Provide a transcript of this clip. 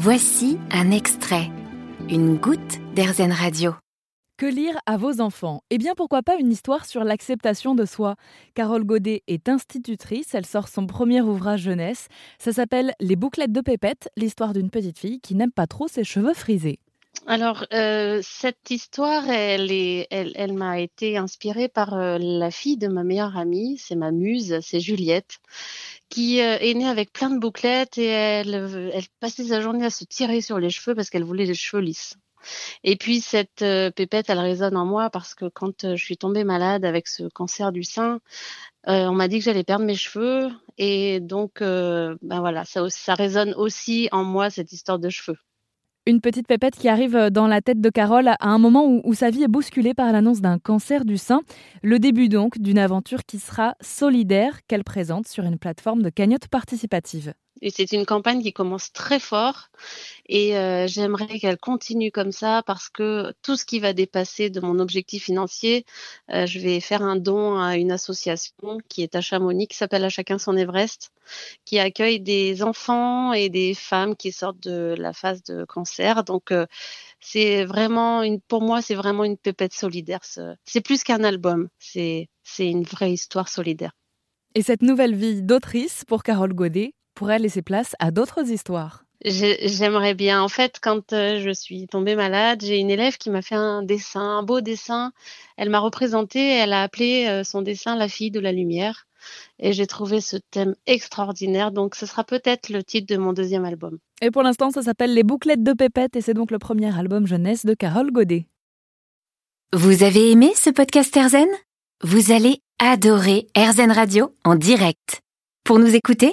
Voici un extrait, une goutte d'Airzen Radio. Que lire à vos enfants? Eh bien pourquoi pas une histoire sur l'acceptation de soi? Carole Godet est institutrice, elle sort son premier ouvrage jeunesse. Ça s'appelle Les bouclettes de Pépette, l'histoire d'une petite fille qui n'aime pas trop ses cheveux frisés. Alors, euh, cette histoire, elle, est, elle, elle m'a été inspirée par euh, la fille de ma meilleure amie, c'est ma muse, c'est Juliette, qui euh, est née avec plein de bouclettes et elle, elle passait sa journée à se tirer sur les cheveux parce qu'elle voulait les cheveux lisses. Et puis cette pépette, elle résonne en moi parce que quand je suis tombée malade avec ce cancer du sein, on m'a dit que j'allais perdre mes cheveux et donc ben voilà, ça, ça résonne aussi en moi cette histoire de cheveux. Une petite pépette qui arrive euh, dans la tête de Carole à un moment où, sa vie est bousculée par l'annonce d'un cancer du sein. Le début donc d'une aventure qui sera solidaire qu'elle présente sur une plateforme de cagnotte participative. Et c'est une campagne qui commence très fort et euh, j'aimerais qu'elle continue comme ça parce que tout ce qui va dépasser de mon objectif financier, euh, je vais faire un don à une association qui est à Chamonix, qui s'appelle À chacun son Everest, qui accueille des enfants et des femmes qui sortent de la phase de cancer. Donc euh, c'est vraiment une, pour moi, c'est vraiment une pépette solidaire. C'est plus qu'un album, c'est c'est une vraie histoire solidaire. Et cette nouvelle vie d'autrice pour Carole Godet, pourrait laisser place à d'autres histoires. J'aimerais bien. En fait, quand euh, je suis tombée malade, j'ai une élève qui m'a fait un dessin, un beau dessin. Elle m'a représenté, elle a appelé euh, son dessin La fille de la lumière. Et j'ai trouvé ce thème extraordinaire. Donc, ce sera peut-être le titre de mon deuxième album. Et pour l'instant, ça s'appelle Les bouclettes de Pépette et c'est donc le premier album jeunesse de Carole Godet. Vous avez aimé ce podcast Erzen? Vous allez adorer Erzen Radio en direct. Pour nous écouter,